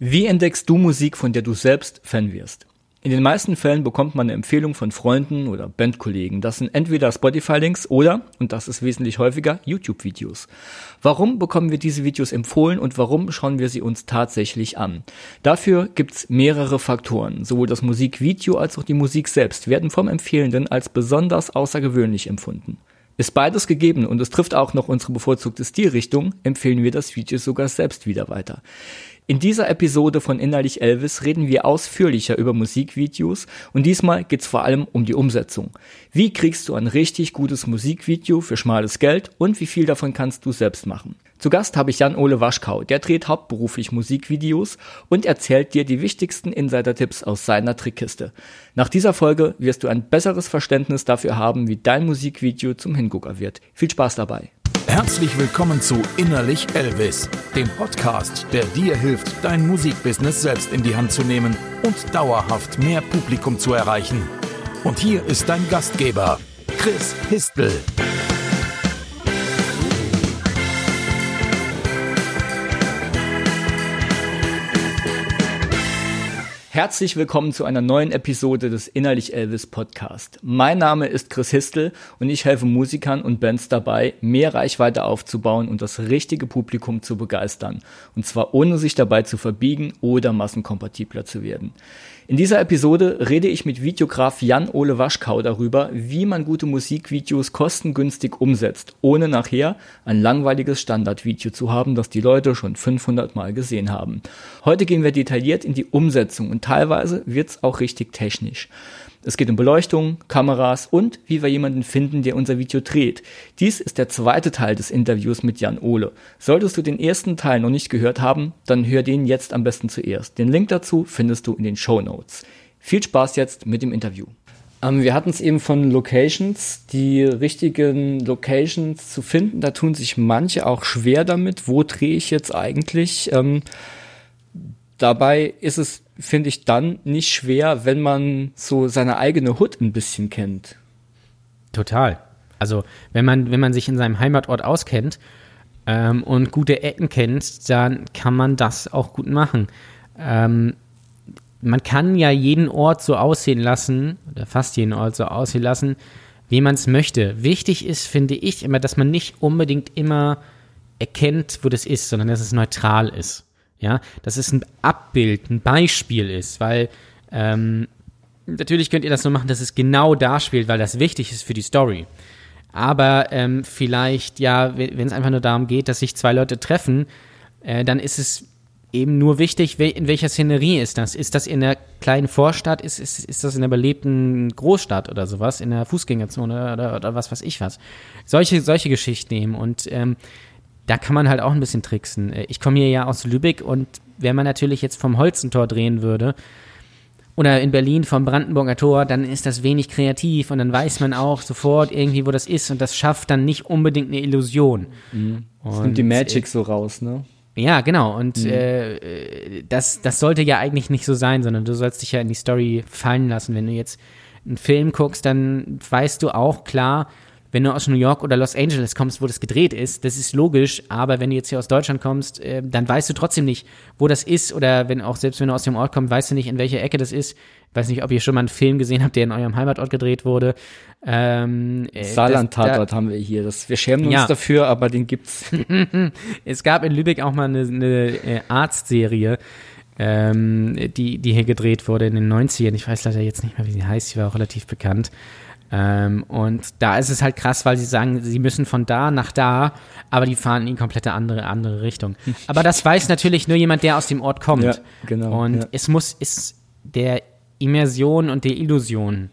Wie entdeckst du Musik, von der du selbst Fan wirst? In den meisten Fällen bekommt man eine Empfehlung von Freunden oder Bandkollegen. Das sind entweder Spotify-Links oder, und das ist wesentlich häufiger, YouTube-Videos. Warum bekommen wir diese Videos empfohlen und warum schauen wir sie uns tatsächlich an? Dafür gibt's mehrere Faktoren. Sowohl das Musikvideo als auch die Musik selbst werden vom Empfehlenden als besonders außergewöhnlich empfunden. Ist beides gegeben und es trifft auch noch unsere bevorzugte Stilrichtung, empfehlen wir das Video sogar selbst wieder weiter. In dieser Episode von Innerlich Elvis reden wir ausführlicher über Musikvideos und diesmal geht's vor allem um die Umsetzung. Wie kriegst du ein richtig gutes Musikvideo für schmales Geld und wie viel davon kannst du selbst machen? Zu Gast habe ich Jan-Ole Waschkau, der dreht hauptberuflich Musikvideos und erzählt dir die wichtigsten Insider-Tipps aus seiner Trickkiste. Nach dieser Folge wirst du ein besseres Verständnis dafür haben, wie dein Musikvideo zum Hingucker wird. Viel Spaß dabei! Herzlich willkommen zu Innerlich Elvis, dem Podcast, der dir hilft, dein Musikbusiness selbst in die Hand zu nehmen und dauerhaft mehr Publikum zu erreichen. Und hier ist dein Gastgeber, Chris Histel. Herzlich willkommen zu einer neuen Episode des Innerlich Elvis Podcast. Mein Name ist Chris Histel und ich helfe Musikern und Bands dabei, mehr Reichweite aufzubauen und das richtige Publikum zu begeistern. Und zwar ohne sich dabei zu verbiegen oder massenkompatibler zu werden. In dieser Episode rede ich mit Videograf Jan-Ole Waschkau darüber, wie man gute Musikvideos kostengünstig umsetzt, ohne nachher ein langweiliges Standardvideo zu haben, das die Leute schon 500 Mal gesehen haben. Heute gehen wir detailliert in die Umsetzung und teilweise wird's auch richtig technisch. Es geht um Beleuchtung, Kameras und wie wir jemanden finden, der unser Video dreht. Dies ist der zweite Teil des Interviews mit Jan Ole. Solltest du den ersten Teil noch nicht gehört haben, dann hör den jetzt am besten zuerst. Den Link dazu findest du in den Show Notes. Viel Spaß jetzt mit dem Interview. Ähm, wir hatten es eben von Locations, die richtigen Locations zu finden. Da tun sich manche auch schwer damit. Wo drehe ich jetzt eigentlich? Ähm, dabei ist es finde ich dann nicht schwer, wenn man so seine eigene Hut ein bisschen kennt. Total. Also wenn man, wenn man sich in seinem Heimatort auskennt ähm, und gute Ecken kennt, dann kann man das auch gut machen. Ähm, man kann ja jeden Ort so aussehen lassen, oder fast jeden Ort so aussehen lassen, wie man es möchte. Wichtig ist, finde ich, immer, dass man nicht unbedingt immer erkennt, wo das ist, sondern dass es neutral ist. Ja, dass es ein Abbild, ein Beispiel ist, weil ähm, natürlich könnt ihr das so machen, dass es genau da spielt, weil das wichtig ist für die Story. Aber ähm, vielleicht, ja, wenn es einfach nur darum geht, dass sich zwei Leute treffen, äh, dann ist es eben nur wichtig, in welcher Szenerie ist das? Ist das in einer kleinen Vorstadt? Ist, ist, ist das in einer belebten Großstadt oder sowas? In einer Fußgängerzone oder, oder was weiß ich was? Solche, solche Geschichten nehmen. Und ähm, da kann man halt auch ein bisschen tricksen. Äh, ich komme hier ja aus Lübeck und wenn man natürlich jetzt vom Holzentor drehen würde oder in Berlin vom Brandenburger Tor, dann ist das wenig kreativ und dann weiß man auch sofort irgendwie, wo das ist und das schafft dann nicht unbedingt eine Illusion. Mhm. Das nimmt die Magic so raus, ne? Ja, genau. Und mhm. äh, das, das sollte ja eigentlich nicht so sein, sondern du sollst dich ja in die Story fallen lassen. Wenn du jetzt einen Film guckst, dann weißt du auch klar, wenn du aus New York oder Los Angeles kommst, wo das gedreht ist, das ist logisch, aber wenn du jetzt hier aus Deutschland kommst, äh, dann weißt du trotzdem nicht, wo das ist oder wenn auch selbst wenn du aus dem Ort kommst, weißt du nicht, in welcher Ecke das ist. Ich weiß nicht, ob ihr schon mal einen Film gesehen habt, der in eurem Heimatort gedreht wurde. Ähm, äh, Saarland-Tatort da, haben wir hier. Das, wir schämen uns ja. dafür, aber den gibt's. es gab in Lübeck auch mal eine, eine äh, Arztserie, ähm, die, die hier gedreht wurde in den 90ern. Ich weiß leider jetzt nicht mehr, wie sie heißt. Sie war auch relativ bekannt. Ähm, und da ist es halt krass, weil sie sagen, sie müssen von da nach da, aber die fahren in komplette andere, andere Richtung. Aber das weiß natürlich nur jemand, der aus dem Ort kommt. Ja, genau. Und ja. es muss ist der Immersion und der Illusion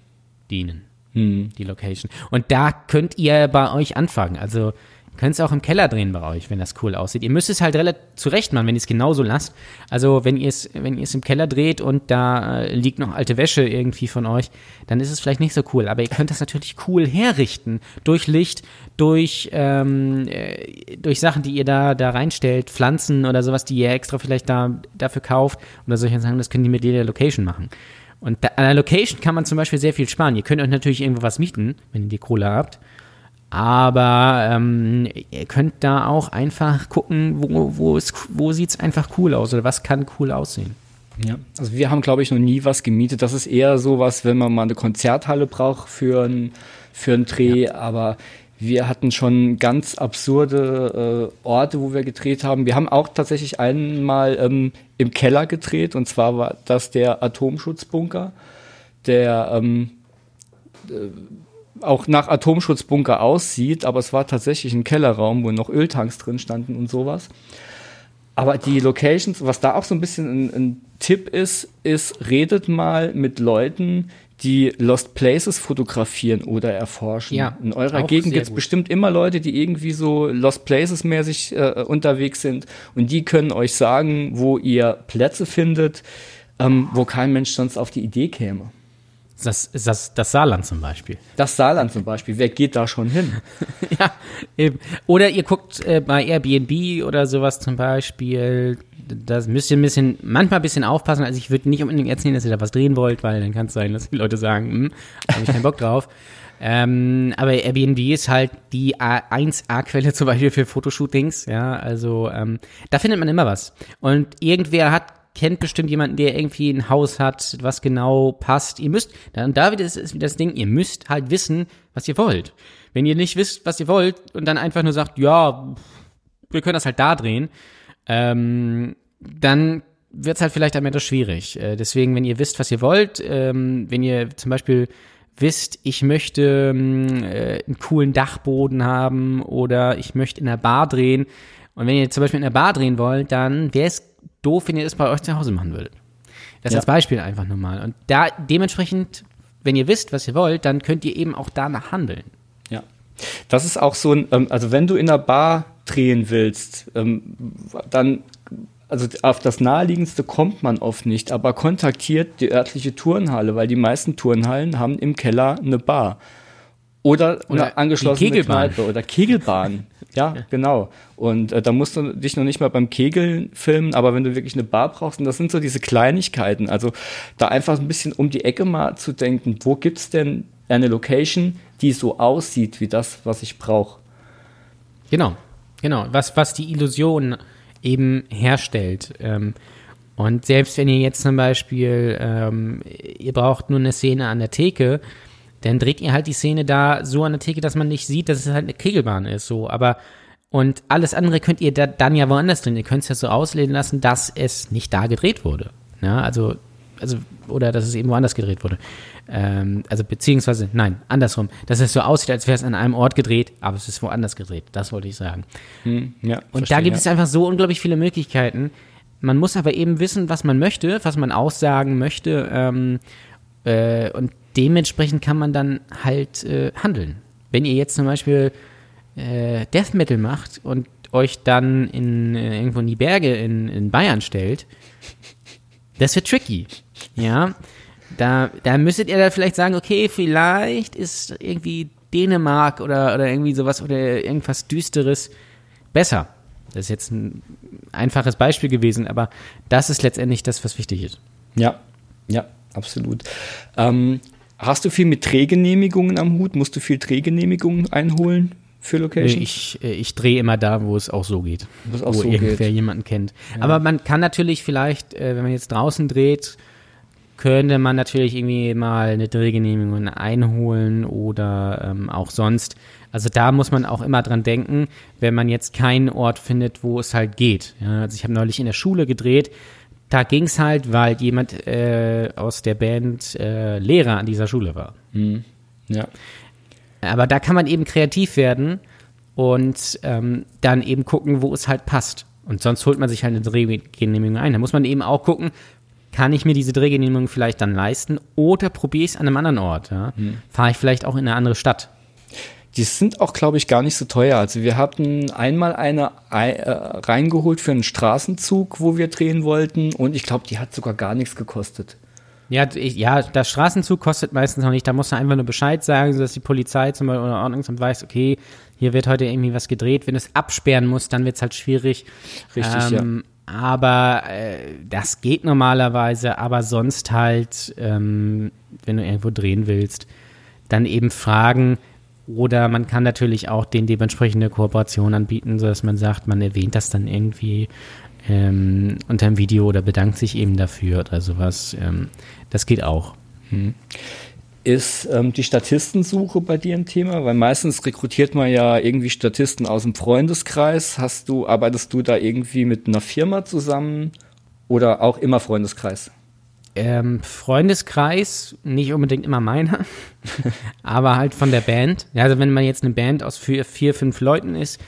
dienen, hm. die Location. Und da könnt ihr bei euch anfangen. Also Könnt es auch im Keller drehen bei euch, wenn das cool aussieht. Ihr müsst es halt relativ zurecht machen, wenn ihr es genauso lasst. Also wenn ihr es, wenn ihr es im Keller dreht und da äh, liegt noch alte Wäsche irgendwie von euch, dann ist es vielleicht nicht so cool. Aber ihr könnt das natürlich cool herrichten. Durch Licht, durch, ähm, äh, durch Sachen, die ihr da, da reinstellt, Pflanzen oder sowas, die ihr extra vielleicht da, dafür kauft oder solche Sachen, das könnt ihr mit jeder Location machen. Und da, an der Location kann man zum Beispiel sehr viel sparen. Ihr könnt euch natürlich irgendwo was mieten, wenn ihr die Kohle habt. Aber ähm, ihr könnt da auch einfach gucken, wo, wo, wo sieht es einfach cool aus oder was kann cool aussehen. Ja, also wir haben, glaube ich, noch nie was gemietet. Das ist eher so was, wenn man mal eine Konzerthalle braucht für einen für Dreh, ja. aber wir hatten schon ganz absurde äh, Orte, wo wir gedreht haben. Wir haben auch tatsächlich einmal ähm, im Keller gedreht und zwar war das der Atomschutzbunker, der ähm, äh, auch nach Atomschutzbunker aussieht, aber es war tatsächlich ein Kellerraum, wo noch Öltanks drin standen und sowas. Aber die Locations, was da auch so ein bisschen ein, ein Tipp ist, ist, redet mal mit Leuten, die Lost Places fotografieren oder erforschen. Ja, In eurer Gegend gibt es bestimmt immer Leute, die irgendwie so Lost Places mäßig äh, unterwegs sind und die können euch sagen, wo ihr Plätze findet, ähm, wo kein Mensch sonst auf die Idee käme. Das, das, das Saarland zum Beispiel. Das Saarland zum Beispiel. Wer geht da schon hin? ja, eben. Oder ihr guckt äh, bei Airbnb oder sowas zum Beispiel. Das müsst ihr ein bisschen, manchmal ein bisschen aufpassen. Also ich würde nicht unbedingt erzählen, dass ihr da was drehen wollt, weil dann kann es sein, dass die Leute sagen, hm, habe ich keinen Bock drauf. Ähm, aber Airbnb ist halt die A1A-Quelle zum Beispiel für Fotoshootings. Ja, also ähm, da findet man immer was. Und irgendwer hat kennt bestimmt jemanden, der irgendwie ein Haus hat, was genau passt. Ihr müsst, dann da ist, ist wieder das Ding, ihr müsst halt wissen, was ihr wollt. Wenn ihr nicht wisst, was ihr wollt und dann einfach nur sagt, ja, wir können das halt da drehen, ähm, dann wird es halt vielleicht am Ende schwierig. Äh, deswegen, wenn ihr wisst, was ihr wollt, ähm, wenn ihr zum Beispiel wisst, ich möchte ähm, äh, einen coolen Dachboden haben oder ich möchte in der Bar drehen und wenn ihr zum Beispiel in der Bar drehen wollt, dann wäre es doof, wenn ihr es bei euch zu Hause machen würdet. Das ja. als Beispiel einfach nur mal. Und da dementsprechend, wenn ihr wisst, was ihr wollt, dann könnt ihr eben auch danach handeln. Ja. Das ist auch so ein, ähm, also wenn du in der Bar drehen willst, ähm, dann, also auf das naheliegendste kommt man oft nicht, aber kontaktiert die örtliche Turnhalle, weil die meisten Turnhallen haben im Keller eine Bar. Oder, oder eine angeschlossene Kneipe oder Kegelbahn. Ja, genau. Und äh, da musst du dich noch nicht mal beim Kegeln filmen, aber wenn du wirklich eine Bar brauchst, und das sind so diese Kleinigkeiten, also da einfach ein bisschen um die Ecke mal zu denken, wo gibt's denn eine Location, die so aussieht wie das, was ich brauche. Genau, genau. Was, was die Illusion eben herstellt. Ähm, und selbst wenn ihr jetzt zum Beispiel, ähm, ihr braucht nur eine Szene an der Theke, dann dreht ihr halt die Szene da so an der Theke, dass man nicht sieht, dass es halt eine Kegelbahn ist, so. Aber und alles andere könnt ihr da, dann ja woanders drin. Ihr könnt es ja so auslesen lassen, dass es nicht da gedreht wurde. Ja, also, also, oder dass es eben woanders gedreht wurde. Ähm, also, beziehungsweise, nein, andersrum. Dass es so aussieht, als wäre es an einem Ort gedreht, aber es ist woanders gedreht. Das wollte ich sagen. Hm, ja, und verstehe, da gibt ja. es einfach so unglaublich viele Möglichkeiten. Man muss aber eben wissen, was man möchte, was man aussagen möchte. Ähm, äh, und dementsprechend kann man dann halt äh, handeln. Wenn ihr jetzt zum Beispiel äh, Death Metal macht und euch dann in, äh, irgendwo in die Berge in, in Bayern stellt, das wird tricky. Ja, da, da müsstet ihr da vielleicht sagen, okay, vielleicht ist irgendwie Dänemark oder, oder irgendwie sowas oder irgendwas Düsteres besser. Das ist jetzt ein einfaches Beispiel gewesen, aber das ist letztendlich das, was wichtig ist. Ja, ja, absolut. Ähm, Hast du viel mit Drehgenehmigungen am Hut? Musst du viel Drehgenehmigungen einholen für Location? Ich, äh, ich drehe immer da, wo es auch so geht. Auch wo so irgendwer geht. jemanden kennt. Ja. Aber man kann natürlich vielleicht, äh, wenn man jetzt draußen dreht, könnte man natürlich irgendwie mal eine Drehgenehmigung einholen oder ähm, auch sonst. Also da muss man auch immer dran denken, wenn man jetzt keinen Ort findet, wo es halt geht. Ja, also ich habe neulich in der Schule gedreht, da ging es halt, weil jemand äh, aus der Band äh, Lehrer an dieser Schule war. Mhm. Ja. Aber da kann man eben kreativ werden und ähm, dann eben gucken, wo es halt passt. Und sonst holt man sich halt eine Drehgenehmigung ein. Da muss man eben auch gucken, kann ich mir diese Drehgenehmigung vielleicht dann leisten oder probiere ich es an einem anderen Ort? Ja? Mhm. Fahre ich vielleicht auch in eine andere Stadt? Die sind auch, glaube ich, gar nicht so teuer. Also wir hatten einmal eine äh, reingeholt für einen Straßenzug, wo wir drehen wollten und ich glaube, die hat sogar gar nichts gekostet. Ja, ich, ja, der Straßenzug kostet meistens noch nicht. Da muss man einfach nur Bescheid sagen, sodass die Polizei zum Beispiel oder Ordnungsamt weiß, okay, hier wird heute irgendwie was gedreht. Wenn es absperren muss, dann wird es halt schwierig. Richtig, ähm, ja. Aber äh, das geht normalerweise, aber sonst halt, ähm, wenn du irgendwo drehen willst, dann eben fragen, Oder man kann natürlich auch den dementsprechende Kooperation anbieten, sodass man sagt, man erwähnt das dann irgendwie ähm, unter dem Video oder bedankt sich eben dafür oder sowas. Ähm, das geht auch. Hm. Ist ähm, die Statistensuche bei dir ein Thema? Weil meistens rekrutiert man ja irgendwie Statisten aus dem Freundeskreis. Hast du, arbeitest du da irgendwie mit einer Firma zusammen oder auch immer Freundeskreis? Ähm, Freundeskreis, nicht unbedingt immer meiner, aber halt von der Band. Also wenn man jetzt eine Band aus vier, vier, fünf Leuten ist,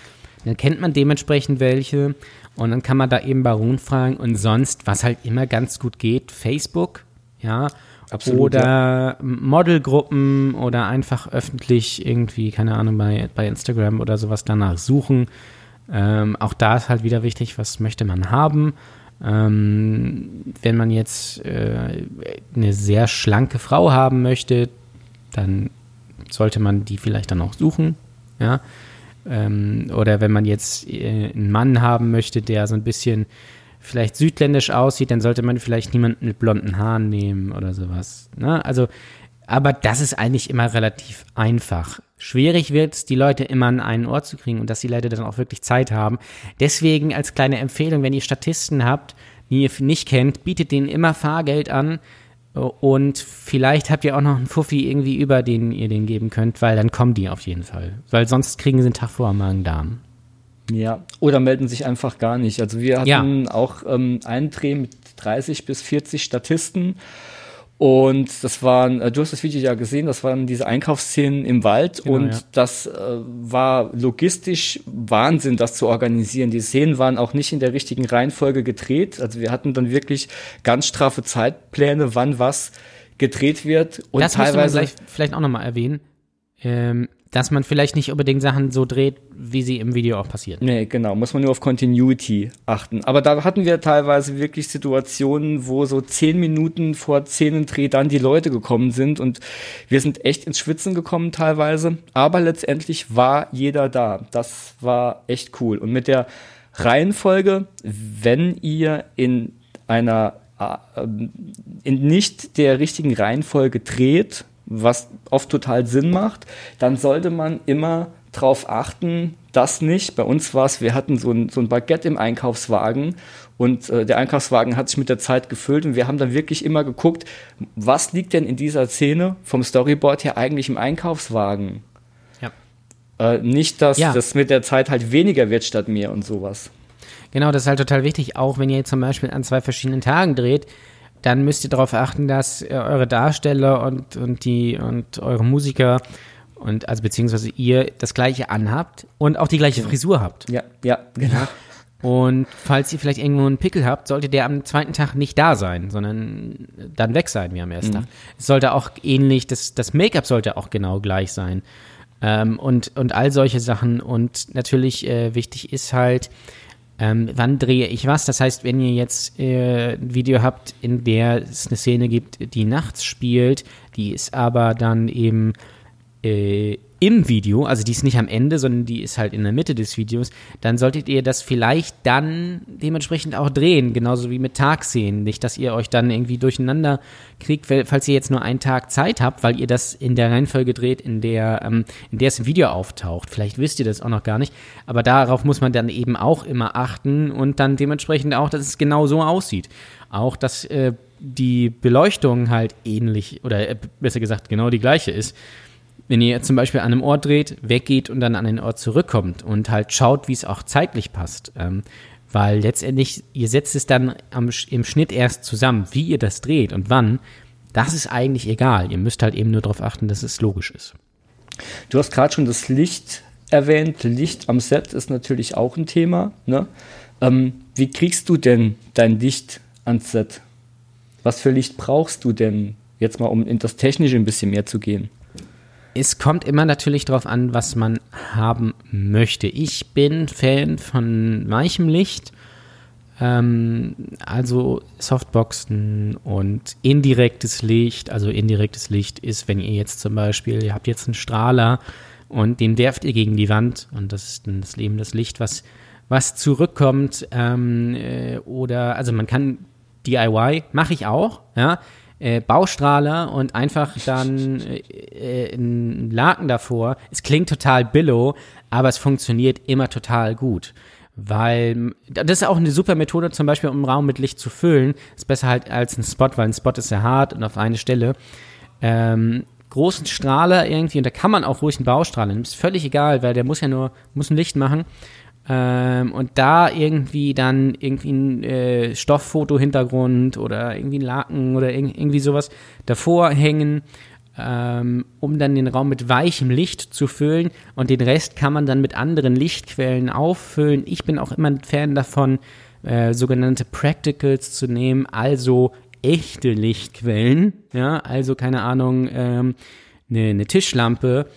dann kennt man dementsprechend welche und dann kann man da eben Baron fragen und sonst, was halt immer ganz gut geht, Facebook, ja, Absolut, oder ja. Modelgruppen oder einfach öffentlich irgendwie, keine Ahnung, bei, bei Instagram oder sowas danach suchen. Ähm, auch da ist halt wieder wichtig, was möchte man haben. Ähm, wenn man jetzt äh, eine sehr schlanke Frau haben möchte, dann sollte man die vielleicht dann auch suchen. Ja. Ähm, oder wenn man jetzt äh, einen Mann haben möchte, der so ein bisschen vielleicht südländisch aussieht, dann sollte man vielleicht niemanden mit blonden Haaren nehmen oder sowas. Ne? Also, aber das ist eigentlich immer relativ einfach. Schwierig wird es, die Leute immer an einen Ort zu kriegen und dass die Leute dann auch wirklich Zeit haben. Deswegen als kleine Empfehlung, wenn ihr Statisten habt, die ihr nicht kennt, bietet denen immer Fahrgeld an und vielleicht habt ihr auch noch einen Fuffi irgendwie über, den ihr den geben könnt, weil dann kommen die auf jeden Fall. Weil sonst kriegen sie einen Tag vor am Magen-Darm. Ja, oder melden sich einfach gar nicht. Also wir hatten ja. auch ähm, einen Dreh mit 30 bis 40 Statisten und das waren, äh, du hast das Video ja gesehen, das waren diese Einkaufsszenen im Wald genau, und ja. das äh, war logistisch Wahnsinn, das zu organisieren. Die Szenen waren auch nicht in der richtigen Reihenfolge gedreht. Also wir hatten dann wirklich ganz straffe Zeitpläne, wann was gedreht wird. Und das teilweise man vielleicht auch nochmal erwähnen. Ähm, dass man vielleicht nicht unbedingt Sachen so dreht, wie sie im Video auch passieren. Nee, genau, muss man nur auf Continuity achten. Aber da hatten wir teilweise wirklich Situationen, wo so zehn Minuten vor Szenendreh dann die Leute gekommen sind und wir sind echt ins Schwitzen gekommen teilweise. Aber letztendlich war jeder da. Das war echt cool. Und mit der Reihenfolge, wenn ihr in einer äh, in nicht der richtigen Reihenfolge dreht, was oft total Sinn macht, dann sollte man immer darauf achten, dass nicht. Bei uns war es, wir hatten so ein, so ein Baguette im Einkaufswagen und äh, der Einkaufswagen hat sich mit der Zeit gefüllt und wir haben dann wirklich immer geguckt, was liegt denn in dieser Szene vom Storyboard her eigentlich im Einkaufswagen? Ja. Äh, nicht, dass ja. das mit der Zeit halt weniger wird statt mehr und sowas. Genau, das ist halt total wichtig, auch wenn ihr zum Beispiel an zwei verschiedenen Tagen dreht, dann müsst ihr darauf achten, dass eure Darsteller und, und, die, und eure Musiker und also beziehungsweise ihr das gleiche anhabt und auch die gleiche Frisur habt. Ja, ja, genau. Und falls ihr vielleicht irgendwo einen Pickel habt, sollte der am zweiten Tag nicht da sein, sondern dann weg sein wie am ersten mhm. Tag. Es sollte auch ähnlich, das, das Make-up sollte auch genau gleich sein. Ähm, und, und all solche Sachen. Und natürlich äh, wichtig ist halt, ähm, wann drehe ich was? Das heißt, wenn ihr jetzt äh, ein Video habt, in der es eine Szene gibt, die nachts spielt, die ist aber dann eben äh, im Video, also die ist nicht am Ende, sondern die ist halt in der Mitte des Videos, dann solltet ihr das vielleicht dann dementsprechend auch drehen, genauso wie mit Tagszenen. Nicht, dass ihr euch dann irgendwie durcheinander kriegt, falls ihr jetzt nur einen Tag Zeit habt, weil ihr das in der Reihenfolge dreht, in der, ähm, in der es im Video auftaucht. Vielleicht wisst ihr das auch noch gar nicht, aber darauf muss man dann eben auch immer achten und dann dementsprechend auch, dass es genau so aussieht. Auch, dass äh, die Beleuchtung halt ähnlich oder äh, besser gesagt genau die gleiche ist wenn ihr zum Beispiel an einem Ort dreht, weggeht und dann an den Ort zurückkommt und halt schaut, wie es auch zeitlich passt. Ähm, weil letztendlich, ihr setzt es dann am, im Schnitt erst zusammen, wie ihr das dreht und wann. Das ist eigentlich egal. Ihr müsst halt eben nur darauf achten, dass es logisch ist. Du hast gerade schon das Licht erwähnt. Licht am Set ist natürlich auch ein Thema. Ne? Ähm, wie kriegst du denn dein Licht ans Set? Was für Licht brauchst du denn? Jetzt mal, um in das Technische ein bisschen mehr zu gehen es kommt immer natürlich darauf an, was man haben möchte. Ich bin Fan von weichem Licht, ähm, also Softboxen und indirektes Licht. Also indirektes Licht ist, wenn ihr jetzt zum Beispiel, ihr habt jetzt einen Strahler und den werft ihr gegen die Wand und das ist dann das Leben das Licht, was, was zurückkommt. Ähm, äh, oder, also man kann DIY, mache ich auch, ja äh, Baustrahler und einfach dann äh, äh, einen Laken davor. Es klingt total billow, aber es funktioniert immer total gut. Weil das ist auch eine super Methode, zum Beispiel, um einen Raum mit Licht zu füllen. Ist besser halt als ein Spot, weil ein Spot ist sehr hart und auf eine Stelle. Ähm, großen Strahler irgendwie, und da kann man auch ruhig einen Baustrahler nehmen. Ist völlig egal, weil der muss ja nur, muss ein Licht machen. Ähm, und da irgendwie dann irgendwie ein äh, Stofffoto-Hintergrund oder irgendwie ein Laken oder irg irgendwie sowas davor hängen, ähm, um dann den Raum mit weichem Licht zu füllen. Und den Rest kann man dann mit anderen Lichtquellen auffüllen. Ich bin auch immer ein Fan davon, äh, sogenannte Practicals zu nehmen, also echte Lichtquellen, ja, also keine Ahnung, ähm, eine, eine Tischlampe,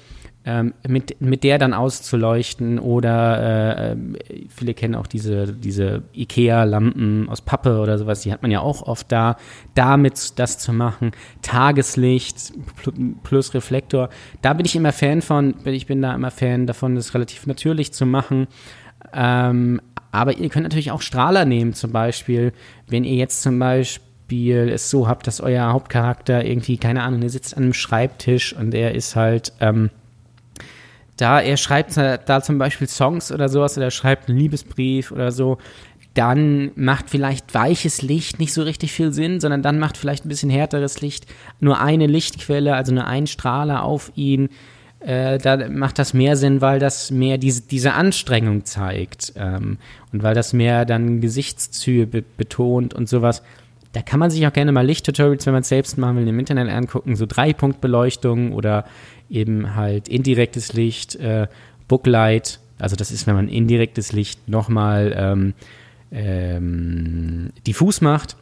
ähm, mit, mit der dann auszuleuchten oder äh, viele kennen auch diese, diese Ikea-Lampen aus Pappe oder sowas, die hat man ja auch oft da, damit das zu machen, Tageslicht plus Reflektor, da bin ich immer Fan von, ich bin da immer Fan davon, das relativ natürlich zu machen, ähm, aber ihr könnt natürlich auch Strahler nehmen zum Beispiel, wenn ihr jetzt zum Beispiel es so habt, dass euer Hauptcharakter irgendwie, keine Ahnung, der sitzt an einem Schreibtisch und er ist halt, ähm, da er schreibt da zum Beispiel Songs oder sowas oder schreibt einen Liebesbrief oder so, dann macht vielleicht weiches Licht nicht so richtig viel Sinn, sondern dann macht vielleicht ein bisschen härteres Licht nur eine Lichtquelle, also nur ein Strahler auf ihn. Äh, da macht das mehr Sinn, weil das mehr diese, diese Anstrengung zeigt ähm, und weil das mehr dann Gesichtszüge be betont und sowas. Da kann man sich auch gerne mal Lichttutorials, wenn man es selbst machen will, im Internet angucken, so Dreipunktbeleuchtung oder eben halt indirektes Licht, äh, Booklight, also das ist, wenn man indirektes Licht nochmal ähm, ähm, diffus macht.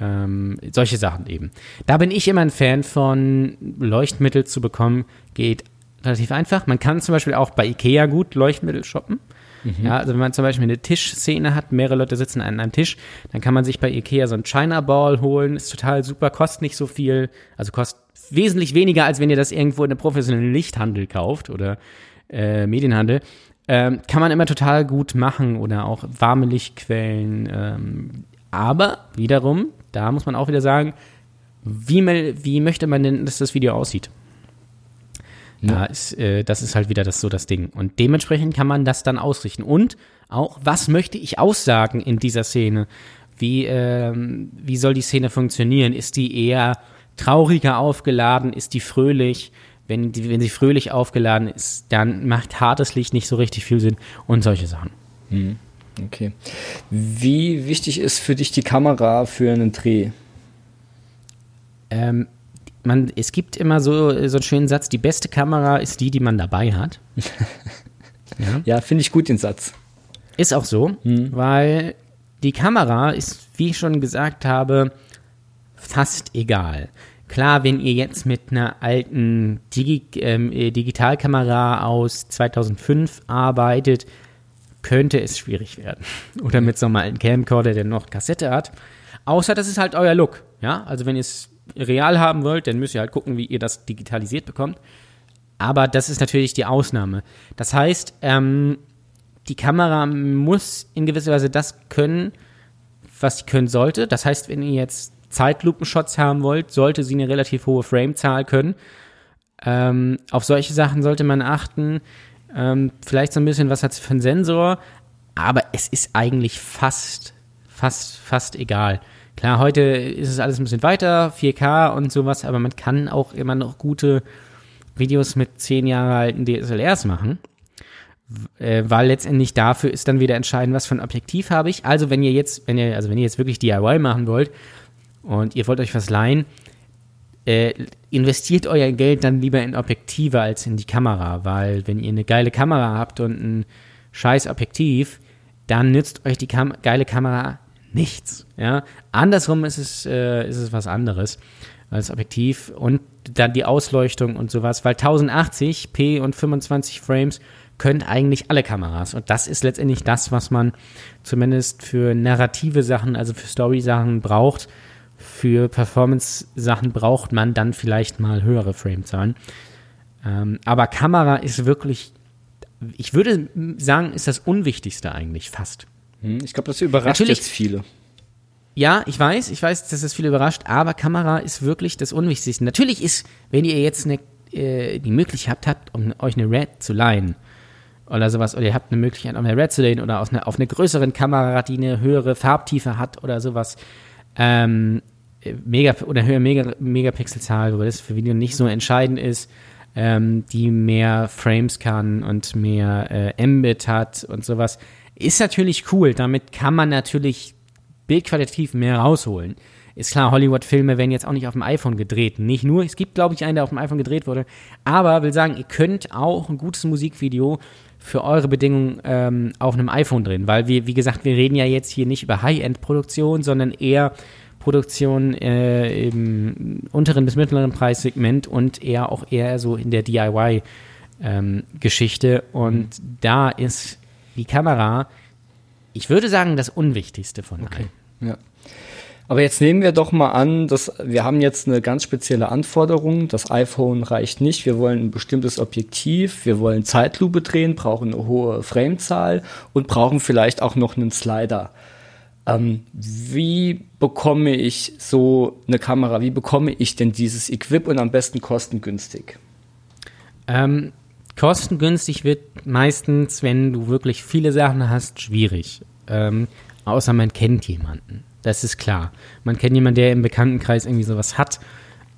Ähm, solche Sachen eben. Da bin ich immer ein Fan von, Leuchtmittel zu bekommen, geht relativ einfach. Man kann zum Beispiel auch bei Ikea gut Leuchtmittel shoppen. Mhm. Ja, also wenn man zum Beispiel eine Tischszene hat, mehrere Leute sitzen an einem Tisch, dann kann man sich bei Ikea so ein China Ball holen, ist total super, kostet nicht so viel, also kostet wesentlich weniger, als wenn ihr das irgendwo in einem professionellen Lichthandel kauft oder äh, Medienhandel. Ähm, kann man immer total gut machen oder auch warme Lichtquellen. Ähm, aber wiederum, da muss man auch wieder sagen, wie, wie möchte man denn, dass das Video aussieht? Ja. Da ist, äh, das ist halt wieder das so das Ding. Und dementsprechend kann man das dann ausrichten. Und auch, was möchte ich aussagen in dieser Szene? Wie, ähm, wie soll die Szene funktionieren? Ist die eher trauriger aufgeladen? Ist die fröhlich? Wenn, die, wenn sie fröhlich aufgeladen ist, dann macht hartes Licht nicht so richtig viel Sinn und solche Sachen. Mhm. Okay. Wie wichtig ist für dich die Kamera für einen Dreh? Ähm, man, es gibt immer so, so einen schönen Satz, die beste Kamera ist die, die man dabei hat. ja, ja finde ich gut den Satz. Ist auch so, mhm. weil die Kamera ist, wie ich schon gesagt habe, fast egal. Klar, wenn ihr jetzt mit einer alten Digi ähm, äh, Digitalkamera aus 2005 arbeitet, könnte es schwierig werden. Oder mit so einem alten Camcorder, der noch Kassette hat. Außer das ist halt euer Look. Ja, also wenn ihr es real haben wollt, dann müsst ihr halt gucken, wie ihr das digitalisiert bekommt. Aber das ist natürlich die Ausnahme. Das heißt, ähm, die Kamera muss in gewisser Weise das können, was sie können sollte. Das heißt, wenn ihr jetzt Zeitlupenshots haben wollt, sollte sie eine relativ hohe Framezahl können. Ähm, auf solche Sachen sollte man achten. Ähm, vielleicht so ein bisschen, was hat sie für einen Sensor, aber es ist eigentlich fast, fast, fast egal. Klar, heute ist es alles ein bisschen weiter, 4K und sowas, aber man kann auch immer noch gute Videos mit 10 Jahre alten DSLRs machen. Äh, weil letztendlich dafür ist dann wieder entscheidend, was für ein Objektiv habe ich. Also wenn ihr jetzt, wenn ihr, also wenn ihr jetzt wirklich DIY machen wollt, und ihr wollt euch was leihen, äh, investiert euer Geld dann lieber in Objektive als in die Kamera, weil wenn ihr eine geile Kamera habt und ein scheiß Objektiv, dann nützt euch die Kam geile Kamera nichts. Ja? Andersrum ist es, äh, ist es was anderes als Objektiv und dann die Ausleuchtung und sowas, weil 1080p und 25 Frames können eigentlich alle Kameras und das ist letztendlich das, was man zumindest für narrative Sachen, also für Story-Sachen braucht für Performance-Sachen braucht man dann vielleicht mal höhere Framezahlen. Ähm, aber Kamera ist wirklich, ich würde sagen, ist das Unwichtigste eigentlich fast. Hm, ich glaube, das überrascht Natürlich, jetzt viele. Ja, ich weiß, ich weiß, dass das viel überrascht, aber Kamera ist wirklich das Unwichtigste. Natürlich ist, wenn ihr jetzt eine, äh, die Möglichkeit habt, um euch eine Red zu leihen oder sowas, oder ihr habt eine Möglichkeit, um eine Red zu leihen oder auf eine, auf eine größeren Kamera, die eine höhere Farbtiefe hat oder sowas, ähm, Mega oder höhere Mega, Megapixelzahl, wo das für Video nicht so entscheidend ist, ähm, die mehr Frames kann und mehr äh, Mbit hat und sowas, ist natürlich cool. Damit kann man natürlich bildqualitativ mehr rausholen. Ist klar, Hollywood-Filme werden jetzt auch nicht auf dem iPhone gedreht. Nicht nur, es gibt, glaube ich, einen, der auf dem iPhone gedreht wurde. Aber will sagen, ihr könnt auch ein gutes Musikvideo für eure Bedingungen ähm, auf einem iPhone drehen. Weil wir, wie gesagt, wir reden ja jetzt hier nicht über High-End-Produktion, sondern eher Produktion äh, im unteren bis mittleren Preissegment und eher auch eher so in der DIY-Geschichte. Ähm, und mhm. da ist die Kamera, ich würde sagen, das Unwichtigste von okay. allen. Ja. Aber jetzt nehmen wir doch mal an, dass wir haben jetzt eine ganz spezielle Anforderung. Das iPhone reicht nicht. Wir wollen ein bestimmtes Objektiv, wir wollen Zeitlupe drehen, brauchen eine hohe Framezahl und brauchen vielleicht auch noch einen Slider. Ähm, wie bekomme ich so eine Kamera? Wie bekomme ich denn dieses Equip und am besten kostengünstig? Ähm, kostengünstig wird meistens, wenn du wirklich viele Sachen hast, schwierig. Ähm, außer man kennt jemanden. Das ist klar. Man kennt jemanden, der im Bekanntenkreis irgendwie sowas hat.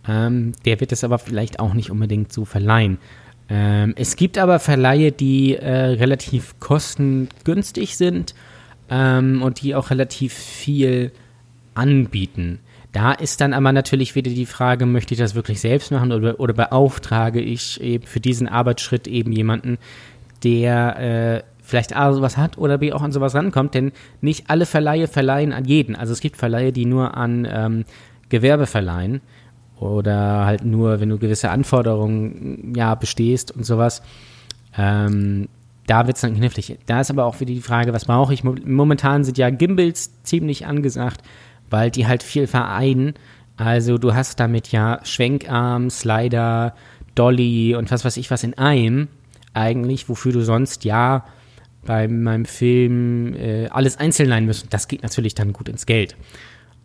Ähm, der wird es aber vielleicht auch nicht unbedingt so verleihen. Ähm, es gibt aber Verleihe, die äh, relativ kostengünstig sind ähm, und die auch relativ viel anbieten. Da ist dann aber natürlich wieder die Frage, möchte ich das wirklich selbst machen oder, oder beauftrage ich eben für diesen Arbeitsschritt eben jemanden, der äh, vielleicht A sowas hat oder B auch an sowas rankommt, denn nicht alle Verleihe verleihen an jeden. Also es gibt Verleihe, die nur an ähm, Gewerbe verleihen oder halt nur, wenn du gewisse Anforderungen ja bestehst und sowas. Ähm, da wird es dann knifflig. Da ist aber auch wieder die Frage, was brauche ich? Momentan sind ja Gimbals ziemlich angesagt, weil die halt viel vereinen. Also du hast damit ja Schwenkarm, Slider, Dolly und was weiß ich was in einem eigentlich, wofür du sonst ja bei meinem Film äh, alles einzeln leihen müsst. Das geht natürlich dann gut ins Geld.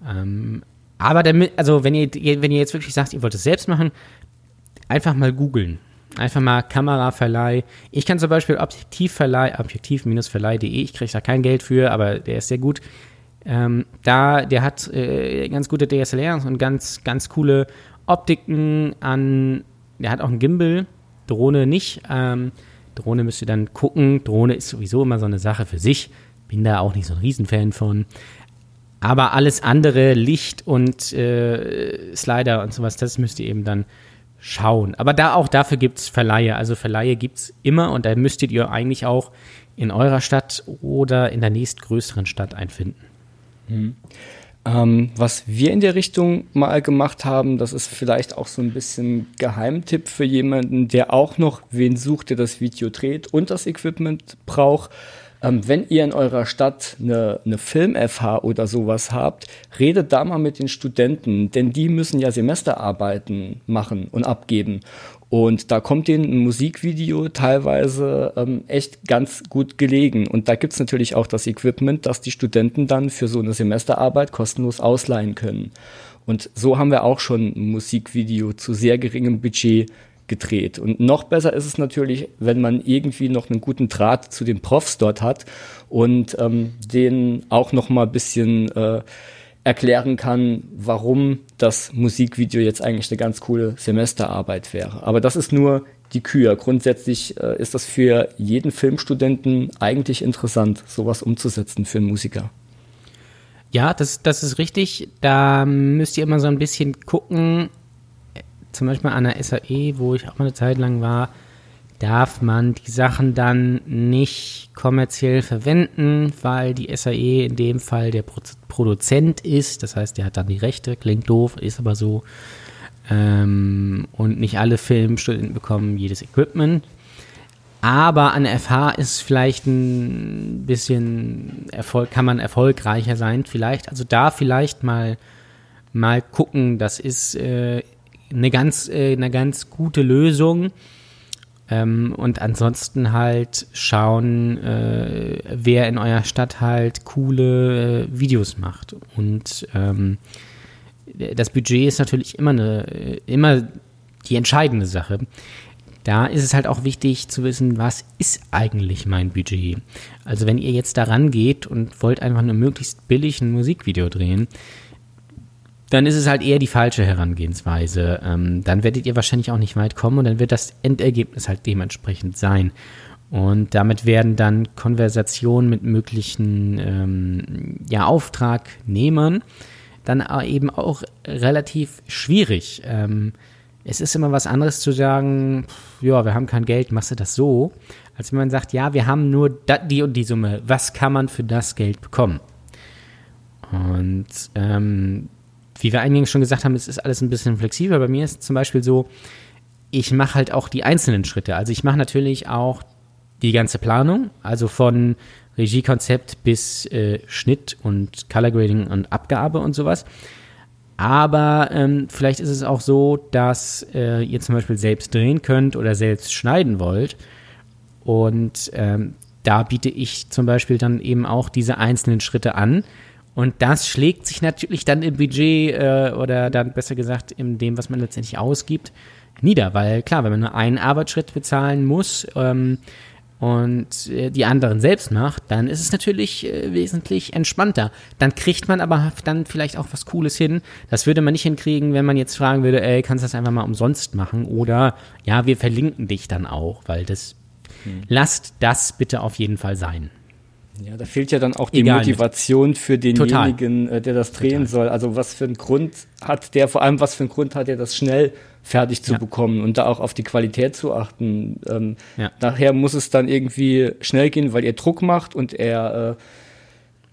Ähm, aber damit, also wenn ihr, wenn ihr jetzt wirklich sagt, ihr wollt es selbst machen, einfach mal googeln. Einfach mal Kameraverleih. Ich kann zum Beispiel Objektivverleih, objektiv-verleih.de, ich kriege da kein Geld für, aber der ist sehr gut. Ähm, da, der hat äh, ganz gute DSLRs und ganz, ganz coole Optiken an, der hat auch einen Gimbal, Drohne nicht. Ähm, Drohne müsst ihr dann gucken. Drohne ist sowieso immer so eine Sache für sich. Bin da auch nicht so ein Riesenfan von. Aber alles andere, Licht und äh, Slider und sowas, das müsst ihr eben dann schauen. Aber da auch dafür gibt es Verleihe. Also Verleihe gibt es immer und da müsstet ihr eigentlich auch in eurer Stadt oder in der nächstgrößeren Stadt einfinden. Mhm. Ähm, was wir in der Richtung mal gemacht haben, das ist vielleicht auch so ein bisschen Geheimtipp für jemanden, der auch noch wen sucht, der das Video dreht und das Equipment braucht. Ähm, wenn ihr in eurer Stadt eine, eine Film-FH oder sowas habt, redet da mal mit den Studenten, denn die müssen ja Semesterarbeiten machen und abgeben. Und da kommt denen ein Musikvideo teilweise ähm, echt ganz gut gelegen. Und da gibt's natürlich auch das Equipment, das die Studenten dann für so eine Semesterarbeit kostenlos ausleihen können. Und so haben wir auch schon ein Musikvideo zu sehr geringem Budget gedreht. Und noch besser ist es natürlich, wenn man irgendwie noch einen guten Draht zu den Profs dort hat und ähm, denen auch noch mal ein bisschen äh, erklären kann, warum das Musikvideo jetzt eigentlich eine ganz coole Semesterarbeit wäre. Aber das ist nur die Kür. Grundsätzlich äh, ist das für jeden Filmstudenten eigentlich interessant, sowas umzusetzen für einen Musiker. Ja, das, das ist richtig. Da müsst ihr immer so ein bisschen gucken, zum Beispiel an der SAE, wo ich auch mal eine Zeit lang war, darf man die Sachen dann nicht kommerziell verwenden, weil die SAE in dem Fall der Pro Produzent ist. Das heißt, der hat dann die Rechte, klingt doof, ist aber so. Ähm, und nicht alle Filmstudenten bekommen jedes Equipment. Aber an FH ist vielleicht ein bisschen Erfolg, kann man erfolgreicher sein, vielleicht. Also da vielleicht mal, mal gucken, das ist äh, eine ganz, äh, eine ganz gute Lösung. Ähm, und ansonsten halt schauen, äh, wer in eurer Stadt halt coole äh, Videos macht. Und ähm, das Budget ist natürlich immer eine, immer die entscheidende Sache. Da ist es halt auch wichtig zu wissen, was ist eigentlich mein Budget. Also wenn ihr jetzt da rangeht und wollt einfach nur möglichst billig ein Musikvideo drehen, dann ist es halt eher die falsche Herangehensweise. Ähm, dann werdet ihr wahrscheinlich auch nicht weit kommen und dann wird das Endergebnis halt dementsprechend sein. Und damit werden dann Konversationen mit möglichen ähm, ja, Auftragnehmern dann eben auch relativ schwierig. Ähm, es ist immer was anderes zu sagen, ja, wir haben kein Geld, machst du das so, als wenn man sagt, ja, wir haben nur die und die Summe, was kann man für das Geld bekommen? Und ähm, wie wir eingangs schon gesagt haben, es ist alles ein bisschen flexibler. Bei mir ist zum Beispiel so, ich mache halt auch die einzelnen Schritte. Also ich mache natürlich auch die ganze Planung, also von Regiekonzept bis äh, Schnitt und Color Grading und Abgabe und sowas. Aber ähm, vielleicht ist es auch so, dass äh, ihr zum Beispiel selbst drehen könnt oder selbst schneiden wollt. Und ähm, da biete ich zum Beispiel dann eben auch diese einzelnen Schritte an. Und das schlägt sich natürlich dann im Budget äh, oder dann besser gesagt in dem, was man letztendlich ausgibt, nieder. Weil klar, wenn man nur einen Arbeitsschritt bezahlen muss ähm, und äh, die anderen selbst macht, dann ist es natürlich äh, wesentlich entspannter. Dann kriegt man aber dann vielleicht auch was Cooles hin. Das würde man nicht hinkriegen, wenn man jetzt fragen würde, ey, kannst du das einfach mal umsonst machen? Oder ja, wir verlinken dich dann auch, weil das hm. lasst das bitte auf jeden Fall sein. Ja, da fehlt ja dann auch die Egal Motivation für denjenigen, Total. Äh, der das drehen Total. soll. Also was für einen Grund hat der, vor allem was für einen Grund hat er, das schnell fertig zu ja. bekommen und da auch auf die Qualität zu achten. Ähm, ja. Nachher muss es dann irgendwie schnell gehen, weil ihr Druck macht und er äh,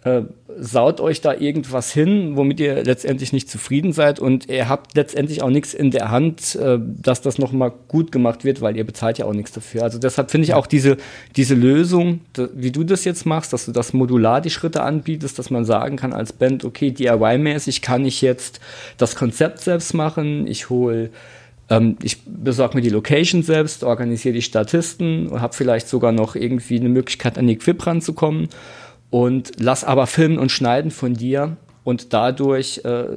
äh, saut euch da irgendwas hin, womit ihr letztendlich nicht zufrieden seid und ihr habt letztendlich auch nichts in der Hand, äh, dass das nochmal gut gemacht wird, weil ihr bezahlt ja auch nichts dafür. Also deshalb finde ich auch diese, diese Lösung, wie du das jetzt machst, dass du das modular die Schritte anbietest, dass man sagen kann als Band, okay, DIY-mäßig kann ich jetzt das Konzept selbst machen, ich hole ähm, ich besorge mir die Location selbst, organisiere die Statisten und habe vielleicht sogar noch irgendwie eine Möglichkeit, an die Equip ranzukommen und lass aber filmen und schneiden von dir und dadurch äh,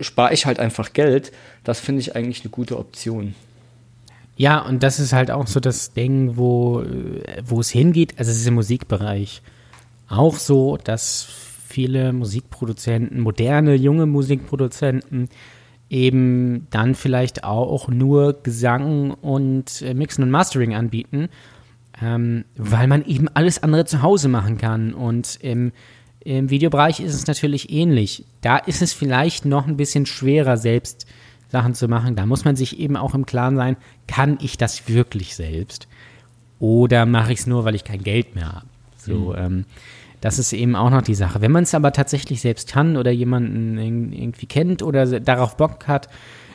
spare ich halt einfach Geld. Das finde ich eigentlich eine gute Option. Ja, und das ist halt auch so das Ding, wo, wo es hingeht. Also es ist im Musikbereich auch so, dass viele Musikproduzenten, moderne, junge Musikproduzenten eben dann vielleicht auch nur Gesang und äh, Mixen und Mastering anbieten ähm, weil man eben alles andere zu Hause machen kann. Und im, im Videobereich ist es natürlich ähnlich. Da ist es vielleicht noch ein bisschen schwerer, selbst Sachen zu machen. Da muss man sich eben auch im Klaren sein, kann ich das wirklich selbst? Oder mache ich es nur, weil ich kein Geld mehr habe? So, mhm. ähm, das ist eben auch noch die Sache. Wenn man es aber tatsächlich selbst kann oder jemanden irgendwie kennt oder darauf Bock hat,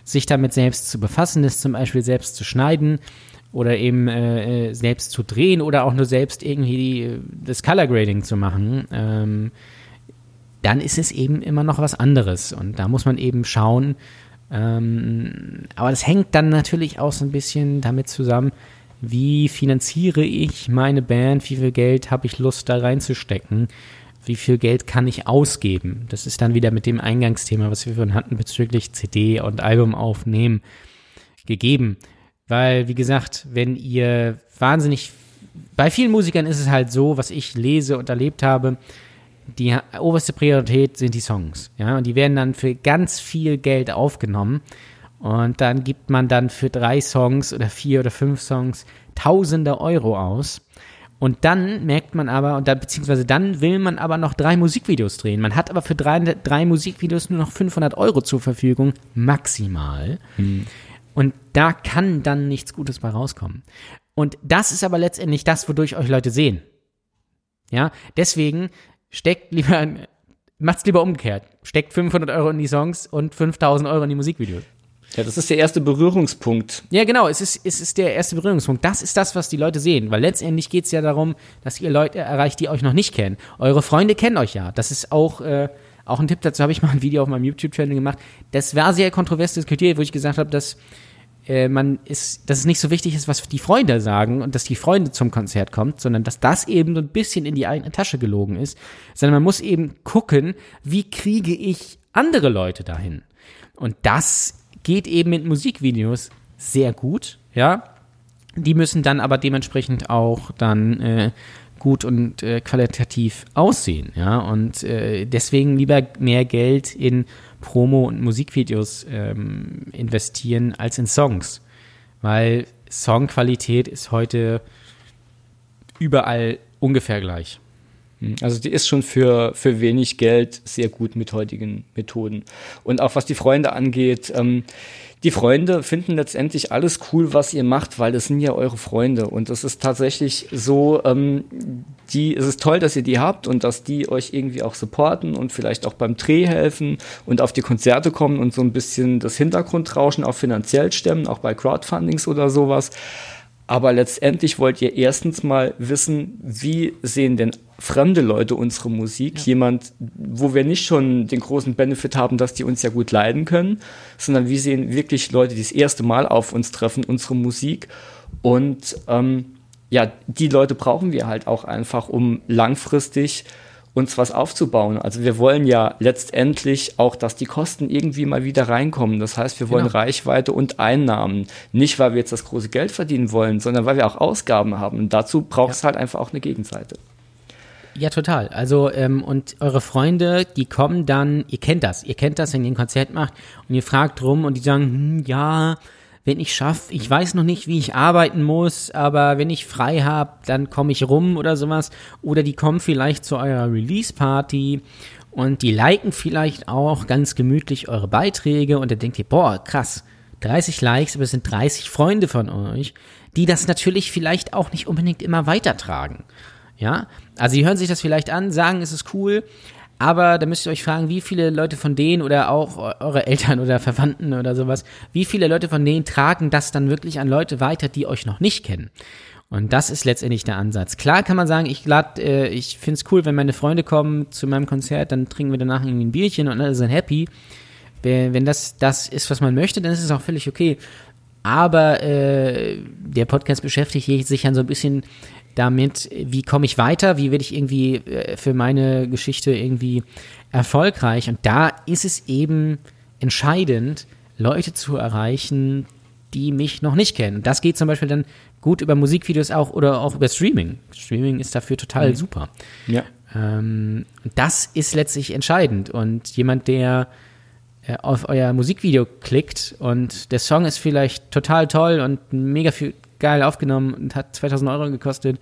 sich damit selbst zu befassen, es zum Beispiel selbst zu schneiden, oder eben äh, äh, selbst zu drehen oder auch nur selbst irgendwie das Color Grading zu machen, ähm, dann ist es eben immer noch was anderes. Und da muss man eben schauen. Ähm, aber das hängt dann natürlich auch so ein bisschen damit zusammen, wie finanziere ich meine Band, wie viel Geld habe ich Lust da reinzustecken, wie viel Geld kann ich ausgeben. Das ist dann wieder mit dem Eingangsthema, was wir vorhin hatten bezüglich CD und Album aufnehmen, gegeben. Weil, wie gesagt, wenn ihr wahnsinnig. Bei vielen Musikern ist es halt so, was ich lese und erlebt habe, die oberste Priorität sind die Songs. Ja, und die werden dann für ganz viel Geld aufgenommen. Und dann gibt man dann für drei Songs oder vier oder fünf Songs tausende Euro aus. Und dann merkt man aber, und dann, beziehungsweise dann will man aber noch drei Musikvideos drehen. Man hat aber für drei, drei Musikvideos nur noch 500 Euro zur Verfügung, maximal. Hm. Und da kann dann nichts Gutes bei rauskommen. Und das ist aber letztendlich das, wodurch euch Leute sehen. Ja, deswegen steckt lieber, macht's lieber umgekehrt. Steckt 500 Euro in die Songs und 5000 Euro in die Musikvideos. Ja, das ist der erste Berührungspunkt. Ja, genau, es ist, es ist der erste Berührungspunkt. Das ist das, was die Leute sehen. Weil letztendlich geht's ja darum, dass ihr Leute erreicht, die euch noch nicht kennen. Eure Freunde kennen euch ja. Das ist auch, äh, auch ein Tipp dazu, habe ich mal ein Video auf meinem YouTube-Channel gemacht. Das war sehr kontrovers diskutiert, wo ich gesagt habe, dass äh, man ist, dass es nicht so wichtig ist, was die Freunde sagen und dass die Freunde zum Konzert kommt, sondern dass das eben so ein bisschen in die eigene Tasche gelogen ist, sondern man muss eben gucken, wie kriege ich andere Leute dahin. Und das geht eben mit Musikvideos sehr gut, ja. Die müssen dann aber dementsprechend auch dann äh, gut und äh, qualitativ aussehen, ja. Und äh, deswegen lieber mehr Geld in Promo und Musikvideos ähm, investieren als in Songs, weil Songqualität ist heute überall ungefähr gleich. Hm, also die ist schon für, für wenig Geld sehr gut mit heutigen Methoden. Und auch was die Freunde angeht, ähm, die Freunde finden letztendlich alles cool, was ihr macht, weil das sind ja eure Freunde. Und das ist tatsächlich so, ähm, die, es ist toll, dass ihr die habt und dass die euch irgendwie auch supporten und vielleicht auch beim Dreh helfen und auf die Konzerte kommen und so ein bisschen das Hintergrundrauschen auch finanziell stemmen, auch bei Crowdfundings oder sowas. Aber letztendlich wollt ihr erstens mal wissen, wie sehen denn fremde Leute unsere Musik? Ja. Jemand, wo wir nicht schon den großen Benefit haben, dass die uns ja gut leiden können, sondern wie sehen wirklich Leute, die das erste Mal auf uns treffen, unsere Musik? Und ähm, ja, die Leute brauchen wir halt auch einfach, um langfristig uns was aufzubauen. Also wir wollen ja letztendlich auch, dass die Kosten irgendwie mal wieder reinkommen. Das heißt, wir wollen genau. Reichweite und Einnahmen. Nicht, weil wir jetzt das große Geld verdienen wollen, sondern weil wir auch Ausgaben haben. Und dazu braucht ja. es halt einfach auch eine Gegenseite. Ja, total. Also, ähm, und eure Freunde, die kommen dann, ihr kennt das, ihr kennt das, wenn ihr ein Konzert macht und ihr fragt rum und die sagen, hm, ja, wenn ich schaffe, ich weiß noch nicht, wie ich arbeiten muss, aber wenn ich frei habe, dann komme ich rum oder sowas. Oder die kommen vielleicht zu eurer Release-Party und die liken vielleicht auch ganz gemütlich eure Beiträge und dann denkt ihr, boah, krass, 30 Likes, aber es sind 30 Freunde von euch, die das natürlich vielleicht auch nicht unbedingt immer weitertragen. Ja, also die hören sich das vielleicht an, sagen, es ist cool, aber da müsst ihr euch fragen, wie viele Leute von denen oder auch eure Eltern oder Verwandten oder sowas, wie viele Leute von denen tragen das dann wirklich an Leute weiter, die euch noch nicht kennen? Und das ist letztendlich der Ansatz. Klar kann man sagen, ich lad, äh, ich finde es cool, wenn meine Freunde kommen zu meinem Konzert, dann trinken wir danach irgendwie ein Bierchen und alle sind happy. Wenn das das ist, was man möchte, dann ist es auch völlig okay. Aber äh, der Podcast beschäftigt sich dann so ein bisschen damit, wie komme ich weiter, wie werde ich irgendwie äh, für meine Geschichte irgendwie erfolgreich. Und da ist es eben entscheidend, Leute zu erreichen, die mich noch nicht kennen. Und das geht zum Beispiel dann gut über Musikvideos auch oder auch über Streaming. Streaming ist dafür total mhm. super. Ja. Ähm, das ist letztlich entscheidend. Und jemand, der äh, auf euer Musikvideo klickt und der Song ist vielleicht total toll und mega viel geil aufgenommen und hat 2000 Euro gekostet.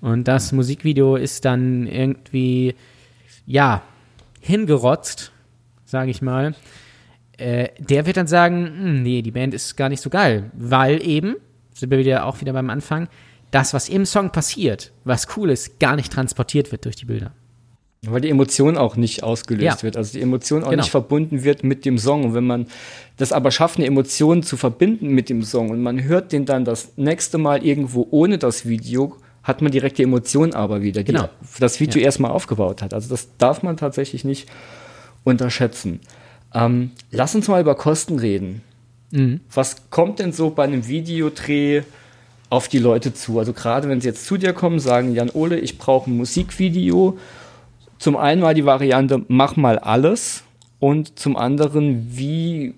Und das Musikvideo ist dann irgendwie, ja, hingerotzt, sage ich mal. Äh, der wird dann sagen, hm, nee, die Band ist gar nicht so geil, weil eben, sind wir wieder auch wieder beim Anfang, das, was im Song passiert, was cool ist, gar nicht transportiert wird durch die Bilder. Weil die Emotion auch nicht ausgelöst ja. wird, also die Emotion auch genau. nicht verbunden wird mit dem Song. Und wenn man das aber schafft, eine Emotion zu verbinden mit dem Song und man hört den dann das nächste Mal irgendwo ohne das Video, hat man direkt die Emotion aber wieder, die genau. das Video ja. erstmal aufgebaut hat. Also das darf man tatsächlich nicht unterschätzen. Ähm, lass uns mal über Kosten reden. Mhm. Was kommt denn so bei einem Videodreh auf die Leute zu? Also gerade wenn sie jetzt zu dir kommen, sagen Jan Ole, ich brauche ein Musikvideo zum einen war die Variante, mach mal alles. Und zum anderen, wie,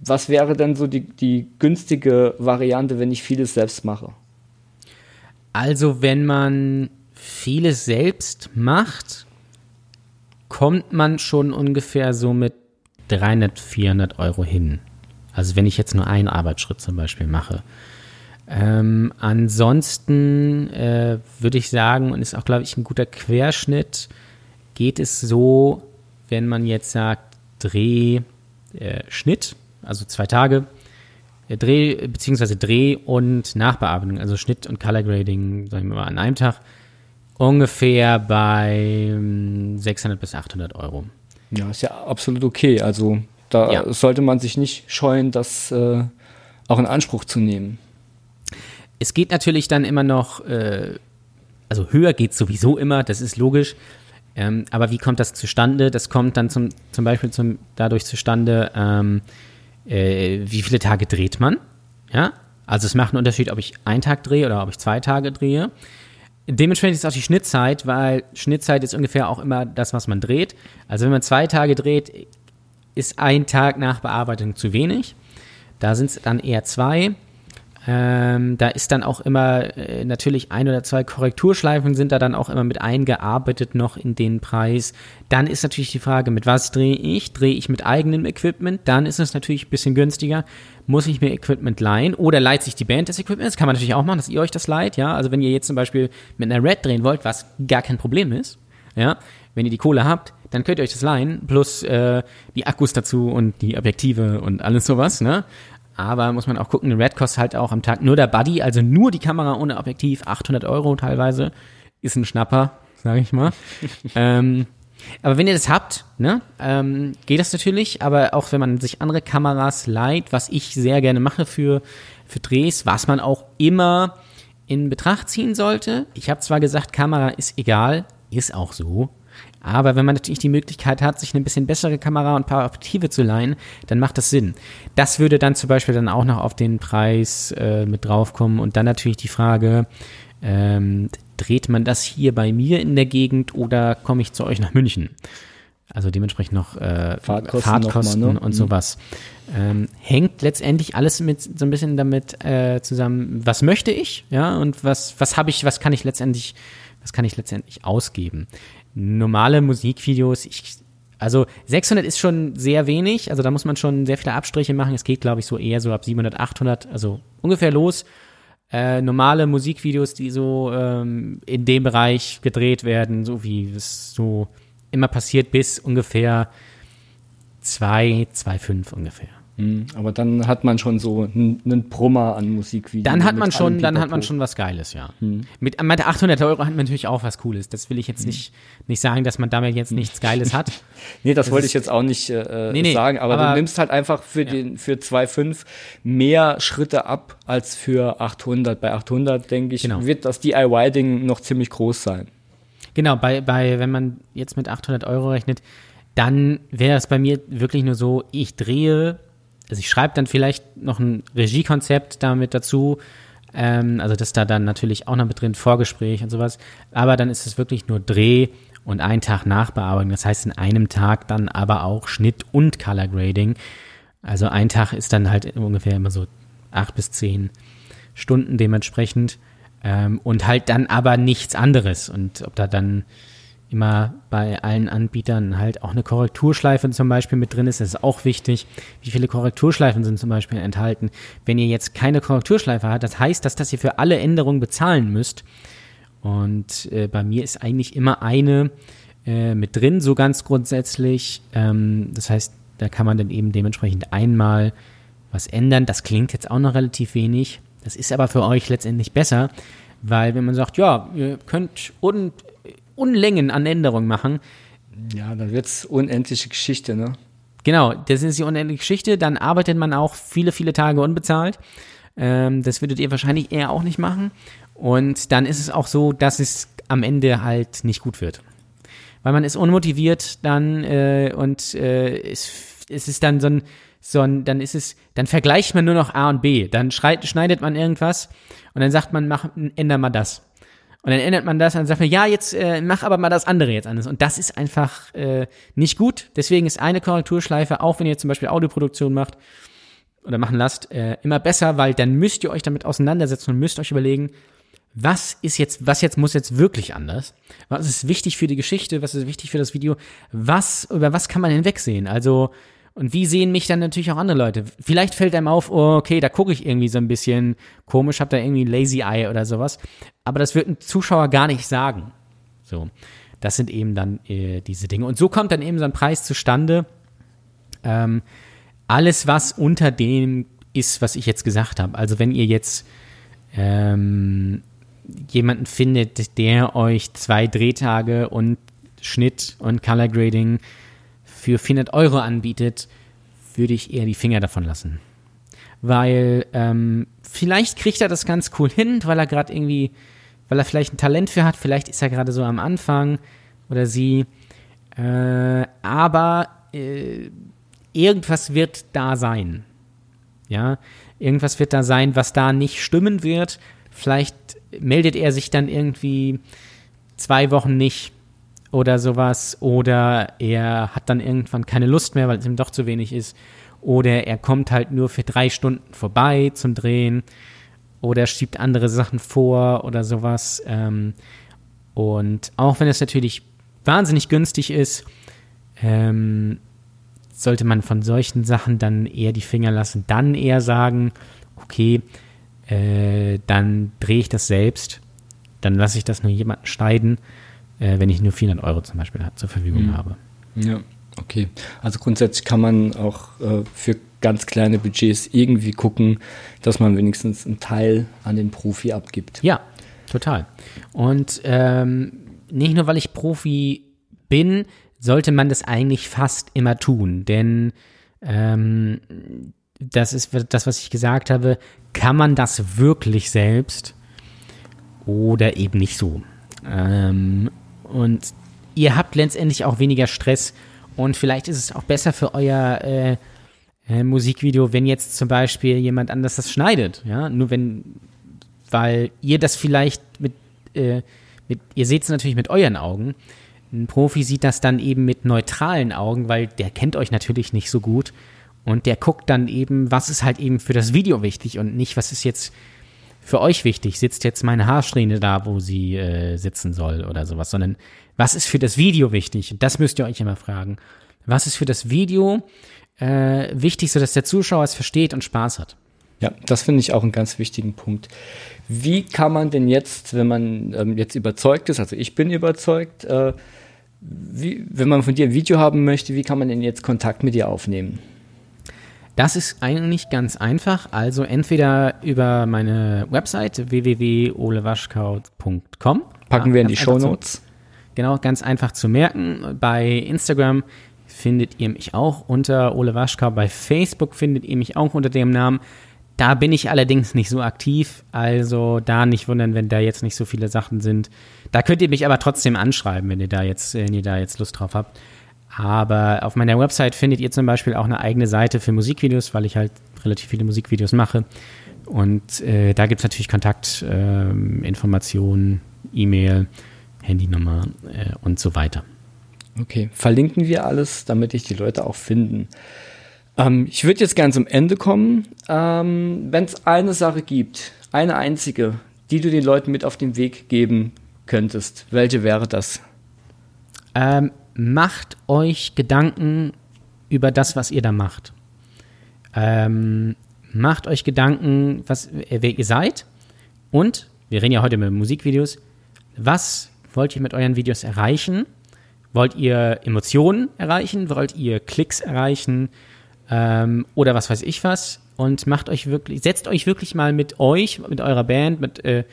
was wäre denn so die, die günstige Variante, wenn ich vieles selbst mache? Also, wenn man vieles selbst macht, kommt man schon ungefähr so mit 300, 400 Euro hin. Also, wenn ich jetzt nur einen Arbeitsschritt zum Beispiel mache. Ähm, ansonsten äh, würde ich sagen, und ist auch, glaube ich, ein guter Querschnitt, geht es so, wenn man jetzt sagt, Dreh, äh, Schnitt, also zwei Tage, äh, Dreh, beziehungsweise Dreh und Nachbearbeitung, also Schnitt und Color Grading, sagen wir mal, an einem Tag, ungefähr bei 600 bis 800 Euro. Ja, ist ja absolut okay. Also da ja. sollte man sich nicht scheuen, das äh, auch in Anspruch zu nehmen. Es geht natürlich dann immer noch, äh, also höher geht sowieso immer, das ist logisch. Ähm, aber wie kommt das zustande? Das kommt dann zum, zum Beispiel zum, dadurch zustande, ähm, äh, wie viele Tage dreht man? Ja, also es macht einen Unterschied, ob ich einen Tag drehe oder ob ich zwei Tage drehe. Dementsprechend ist auch die Schnittzeit, weil Schnittzeit ist ungefähr auch immer das, was man dreht. Also wenn man zwei Tage dreht, ist ein Tag nach Bearbeitung zu wenig. Da sind es dann eher zwei. Ähm, da ist dann auch immer äh, natürlich ein oder zwei Korrekturschleifen sind da dann auch immer mit eingearbeitet noch in den Preis. Dann ist natürlich die Frage, mit was drehe ich? Drehe ich mit eigenem Equipment? Dann ist es natürlich ein bisschen günstiger. Muss ich mir Equipment leihen oder leiht sich die Band das Equipment? Das kann man natürlich auch machen, dass ihr euch das leiht, ja. Also wenn ihr jetzt zum Beispiel mit einer Red drehen wollt, was gar kein Problem ist, ja, wenn ihr die Kohle habt, dann könnt ihr euch das leihen, plus äh, die Akkus dazu und die Objektive und alles sowas, ne? Aber muss man auch gucken, Red kostet halt auch am Tag nur der Buddy, also nur die Kamera ohne Objektiv, 800 Euro teilweise. Ist ein Schnapper, sage ich mal. ähm, aber wenn ihr das habt, ne, ähm, geht das natürlich. Aber auch wenn man sich andere Kameras leiht, was ich sehr gerne mache für, für Drehs, was man auch immer in Betracht ziehen sollte. Ich habe zwar gesagt, Kamera ist egal, ist auch so. Aber wenn man natürlich die Möglichkeit hat, sich eine bisschen bessere Kamera und ein paar Objektive zu leihen, dann macht das Sinn. Das würde dann zum Beispiel dann auch noch auf den Preis äh, mit draufkommen. Und dann natürlich die Frage, ähm, dreht man das hier bei mir in der Gegend oder komme ich zu euch nach München? Also dementsprechend noch äh, Fahrtkosten, Fahrtkosten mal, ne? und sowas. Ähm, hängt letztendlich alles mit so ein bisschen damit äh, zusammen, was möchte ich, ja, und was, was habe ich, was kann ich letztendlich, was kann ich letztendlich ausgeben normale Musikvideos, ich, also 600 ist schon sehr wenig, also da muss man schon sehr viele Abstriche machen. Es geht, glaube ich, so eher so ab 700, 800, also ungefähr los. Äh, normale Musikvideos, die so ähm, in dem Bereich gedreht werden, so wie es so immer passiert, bis ungefähr 2, 2,5 ungefähr. Mhm. Aber dann hat man schon so einen Brummer an Musikvideos. Dann hat man schon, dann hat man schon was Geiles, ja. Hm. Mit, mit 800 Euro hat man natürlich auch was Cooles. Das will ich jetzt hm. nicht, nicht sagen, dass man damit jetzt nichts Geiles hat. nee, das, das wollte ich jetzt auch nicht äh, nee, nee, sagen, aber, aber, du nimmst halt einfach für ja. den, für 2,5 mehr Schritte ab als für 800. Bei 800, denke ich, genau. wird das DIY-Ding noch ziemlich groß sein. Genau, bei, bei, wenn man jetzt mit 800 Euro rechnet, dann wäre es bei mir wirklich nur so, ich drehe also ich schreibe dann vielleicht noch ein Regiekonzept damit dazu, ähm, also das da dann natürlich auch noch mit drin, Vorgespräch und sowas, aber dann ist es wirklich nur Dreh und ein Tag Nachbearbeitung, das heißt in einem Tag dann aber auch Schnitt und Color Grading. Also ein Tag ist dann halt ungefähr immer so acht bis zehn Stunden dementsprechend. Ähm, und halt dann aber nichts anderes. Und ob da dann immer bei allen Anbietern halt auch eine Korrekturschleife zum Beispiel mit drin ist. Das ist auch wichtig. Wie viele Korrekturschleifen sind zum Beispiel enthalten? Wenn ihr jetzt keine Korrekturschleife habt, das heißt, dass das ihr für alle Änderungen bezahlen müsst. Und äh, bei mir ist eigentlich immer eine äh, mit drin, so ganz grundsätzlich. Ähm, das heißt, da kann man dann eben dementsprechend einmal was ändern. Das klingt jetzt auch noch relativ wenig. Das ist aber für euch letztendlich besser, weil wenn man sagt, ja, ihr könnt und Unlängen an Änderungen machen. Ja, dann wird es unendliche Geschichte, ne? Genau, das ist die unendliche Geschichte. Dann arbeitet man auch viele, viele Tage unbezahlt. Ähm, das würdet ihr wahrscheinlich eher auch nicht machen. Und dann ist es auch so, dass es am Ende halt nicht gut wird. Weil man ist unmotiviert dann äh, und äh, es, es ist dann so ein, so ein, dann ist es, dann vergleicht man nur noch A und B. Dann schreit, schneidet man irgendwas und dann sagt man, mach, änder mal das. Und dann ändert man das und sagt man, ja, jetzt äh, mach aber mal das andere jetzt anders. Und das ist einfach äh, nicht gut. Deswegen ist eine Korrekturschleife, auch wenn ihr zum Beispiel Audioproduktion macht oder machen lasst, äh, immer besser, weil dann müsst ihr euch damit auseinandersetzen und müsst euch überlegen, was ist jetzt, was jetzt muss jetzt wirklich anders? Was ist wichtig für die Geschichte? Was ist wichtig für das Video? Was, über was kann man hinwegsehen? Also, und wie sehen mich dann natürlich auch andere Leute? Vielleicht fällt einem auf, oh, okay, da gucke ich irgendwie so ein bisschen komisch, hab da irgendwie ein Lazy Eye oder sowas. Aber das wird ein Zuschauer gar nicht sagen. So. Das sind eben dann äh, diese Dinge. Und so kommt dann eben so ein Preis zustande. Ähm, alles, was unter dem ist, was ich jetzt gesagt habe. Also wenn ihr jetzt ähm, jemanden findet, der euch zwei Drehtage und Schnitt und Color Grading für 400 Euro anbietet, würde ich eher die Finger davon lassen. Weil ähm, vielleicht kriegt er das ganz cool hin, weil er gerade irgendwie, weil er vielleicht ein Talent für hat, vielleicht ist er gerade so am Anfang oder sie. Äh, aber äh, irgendwas wird da sein. Ja, irgendwas wird da sein, was da nicht stimmen wird. Vielleicht meldet er sich dann irgendwie zwei Wochen nicht oder sowas. Oder er hat dann irgendwann keine Lust mehr, weil es ihm doch zu wenig ist. Oder er kommt halt nur für drei Stunden vorbei zum Drehen. Oder schiebt andere Sachen vor oder sowas. Ähm, und auch wenn es natürlich wahnsinnig günstig ist, ähm, sollte man von solchen Sachen dann eher die Finger lassen. Dann eher sagen, okay, äh, dann drehe ich das selbst. Dann lasse ich das nur jemanden schneiden äh, wenn ich nur 400 Euro zum Beispiel zur Verfügung mhm. habe. Ja, okay. Also grundsätzlich kann man auch äh, für ganz kleine Budgets irgendwie gucken, dass man wenigstens einen Teil an den Profi abgibt. Ja, total. Und ähm, nicht nur, weil ich Profi bin, sollte man das eigentlich fast immer tun, denn ähm, das ist das, was ich gesagt habe, kann man das wirklich selbst oder eben nicht so. Ähm, und ihr habt letztendlich auch weniger Stress. Und vielleicht ist es auch besser für euer äh, äh, Musikvideo, wenn jetzt zum Beispiel jemand anders das schneidet, ja, nur wenn, weil ihr das vielleicht mit, äh, mit ihr seht es natürlich mit euren Augen, ein Profi sieht das dann eben mit neutralen Augen, weil der kennt euch natürlich nicht so gut. Und der guckt dann eben, was ist halt eben für das Video wichtig und nicht, was ist jetzt für euch wichtig? Sitzt jetzt meine Haarsträhne da, wo sie äh, sitzen soll oder sowas, sondern was ist für das Video wichtig? Das müsst ihr euch immer fragen. Was ist für das Video äh, wichtig, sodass der Zuschauer es versteht und Spaß hat? Ja, das finde ich auch einen ganz wichtigen Punkt. Wie kann man denn jetzt, wenn man ähm, jetzt überzeugt ist, also ich bin überzeugt, äh, wie, wenn man von dir ein Video haben möchte, wie kann man denn jetzt Kontakt mit dir aufnehmen? Das ist eigentlich ganz einfach. Also entweder über meine Website www.olewaschkau.com. Packen wir in die Show Notes. Genau, ganz einfach zu merken. Bei Instagram findet ihr mich auch unter Ole Waschkau. Bei Facebook findet ihr mich auch unter dem Namen. Da bin ich allerdings nicht so aktiv, also da nicht wundern, wenn da jetzt nicht so viele Sachen sind. Da könnt ihr mich aber trotzdem anschreiben, wenn ihr da jetzt, wenn ihr da jetzt Lust drauf habt. Aber auf meiner Website findet ihr zum Beispiel auch eine eigene Seite für Musikvideos, weil ich halt relativ viele Musikvideos mache. Und äh, da gibt es natürlich Kontaktinformationen, äh, E-Mail, Handynummer äh, und so weiter. Okay, verlinken wir alles, damit ich die Leute auch finden. Ähm, ich würde jetzt gerne zum Ende kommen. Ähm, Wenn es eine Sache gibt, eine einzige, die du den Leuten mit auf den Weg geben könntest, welche wäre das? Ähm, macht euch Gedanken über das, was ihr da macht. Ähm, macht euch Gedanken, was, wer ihr seid. Und, wir reden ja heute mit Musikvideos, was wollt ihr mit euren Videos erreichen? Wollt ihr Emotionen erreichen? Wollt ihr Klicks erreichen? Ähm, oder was weiß ich was? Und macht euch wirklich, setzt euch wirklich mal mit euch, mit eurer Band, mit äh,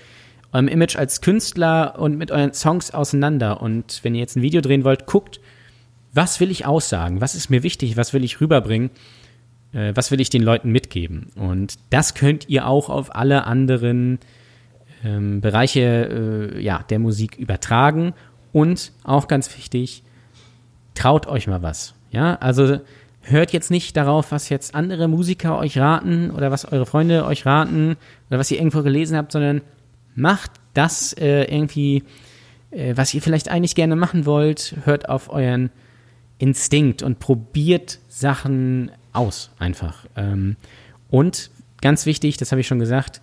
eurem Image als Künstler und mit euren Songs auseinander. Und wenn ihr jetzt ein Video drehen wollt, guckt, was will ich aussagen? Was ist mir wichtig? Was will ich rüberbringen? Äh, was will ich den Leuten mitgeben? Und das könnt ihr auch auf alle anderen ähm, Bereiche äh, ja, der Musik übertragen. Und auch ganz wichtig, traut euch mal was. Ja, also hört jetzt nicht darauf, was jetzt andere Musiker euch raten oder was eure Freunde euch raten oder was ihr irgendwo gelesen habt, sondern macht das äh, irgendwie, äh, was ihr vielleicht eigentlich gerne machen wollt, hört auf euren Instinkt und probiert Sachen aus einfach. Ähm, und ganz wichtig, das habe ich schon gesagt,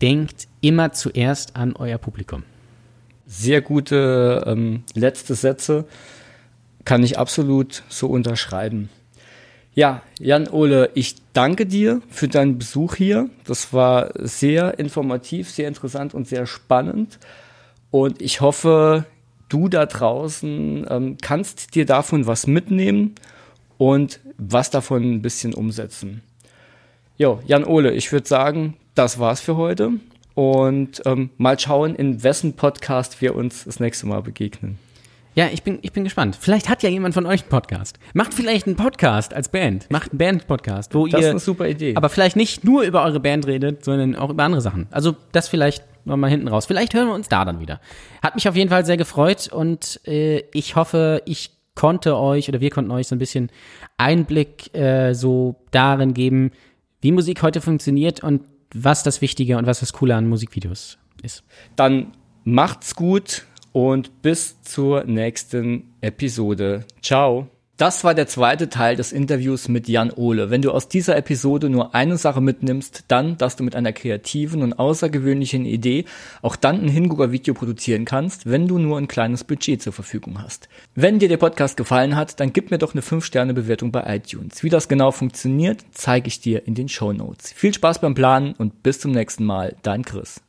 denkt immer zuerst an euer Publikum. Sehr gute ähm, letzte Sätze, kann ich absolut so unterschreiben. Ja, Jan Ole, ich danke dir für deinen Besuch hier. Das war sehr informativ, sehr interessant und sehr spannend. Und ich hoffe, du da draußen ähm, kannst dir davon was mitnehmen und was davon ein bisschen umsetzen. Jo, Jan Ole, ich würde sagen, das war's für heute. Und ähm, mal schauen, in wessen Podcast wir uns das nächste Mal begegnen. Ja, ich bin, ich bin gespannt. Vielleicht hat ja jemand von euch einen Podcast. Macht vielleicht einen Podcast als Band. Macht einen Band-Podcast, wo das ihr. Das ist eine super Idee. Aber vielleicht nicht nur über eure Band redet, sondern auch über andere Sachen. Also das vielleicht nochmal hinten raus. Vielleicht hören wir uns da dann wieder. Hat mich auf jeden Fall sehr gefreut und äh, ich hoffe, ich konnte euch oder wir konnten euch so ein bisschen Einblick äh, so darin geben, wie Musik heute funktioniert und was das Wichtige und was das Coole an Musikvideos ist. Dann macht's gut und bis zur nächsten Episode. Ciao. Das war der zweite Teil des Interviews mit Jan Ole. Wenn du aus dieser Episode nur eine Sache mitnimmst, dann, dass du mit einer kreativen und außergewöhnlichen Idee auch dann ein Hingucker-Video produzieren kannst, wenn du nur ein kleines Budget zur Verfügung hast. Wenn dir der Podcast gefallen hat, dann gib mir doch eine 5-Sterne-Bewertung bei iTunes. Wie das genau funktioniert, zeige ich dir in den Show Notes. Viel Spaß beim Planen und bis zum nächsten Mal. Dein Chris.